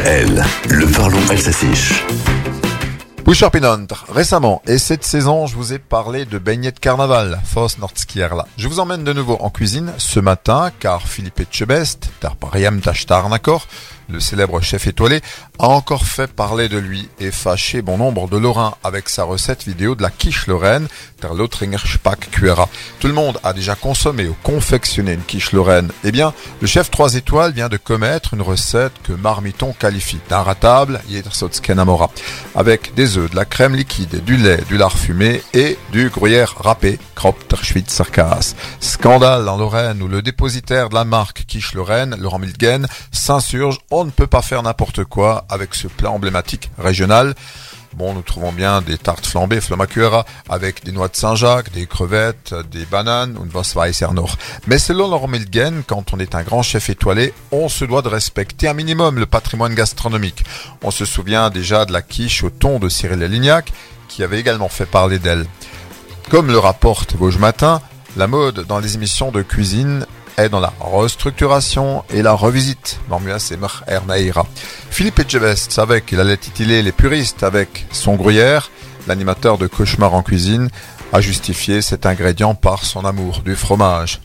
DKL, le parlons alsacien. Bouchard Pinontre, récemment, et cette saison, je vous ai parlé de beignets de carnaval, Foss Nordskierla. Je vous emmène de nouveau en cuisine ce matin, car Philippe Etchebest, Tarpariam Tashtarnakor, le célèbre chef étoilé, a encore fait parler de lui et fâché bon nombre de Lorrains avec sa recette vidéo de la quiche lorraine, der Lothringer Spack Cuera. Tout le monde a déjà consommé ou confectionné une quiche lorraine. Eh bien, le chef 3 étoiles vient de commettre une recette que Marmiton qualifie d'inratable, Amora, avec des œufs, de la crème liquide, du lait, du lard fumé et du gruyère râpé, Schwitzer Scandale en Lorraine où le dépositaire de la marque quiche lorraine, Laurent Milgen, s'insurge on ne peut pas faire n'importe quoi avec ce plat emblématique régional. Bon, nous trouvons bien des tartes flambées, flammacuera, avec des noix de Saint-Jacques, des crevettes, des bananes, und was weiß er noch. Mais selon Milgen, quand on est un grand chef étoilé, on se doit de respecter un minimum le patrimoine gastronomique. On se souvient déjà de la quiche au thon de Cyril Lignac, qui avait également fait parler d'elle. Comme le rapporte Vosges Matin, la mode dans les émissions de cuisine dans la restructuration et la revisite. Philippe Etchebest savait qu'il allait titiller les puristes avec son gruyère. L'animateur de Cauchemar en cuisine a justifié cet ingrédient par son amour du fromage.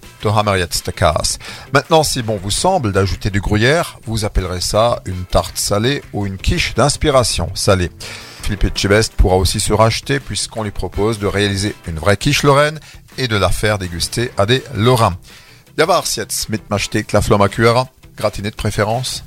Maintenant, si bon vous semble d'ajouter du gruyère, vous appellerez ça une tarte salée ou une quiche d'inspiration salée. Philippe Etchebest pourra aussi se racheter puisqu'on lui propose de réaliser une vraie quiche lorraine et de la faire déguster à des Lorrains. Javar jetzt mit Masteak la Flomacura, gratiné de préférence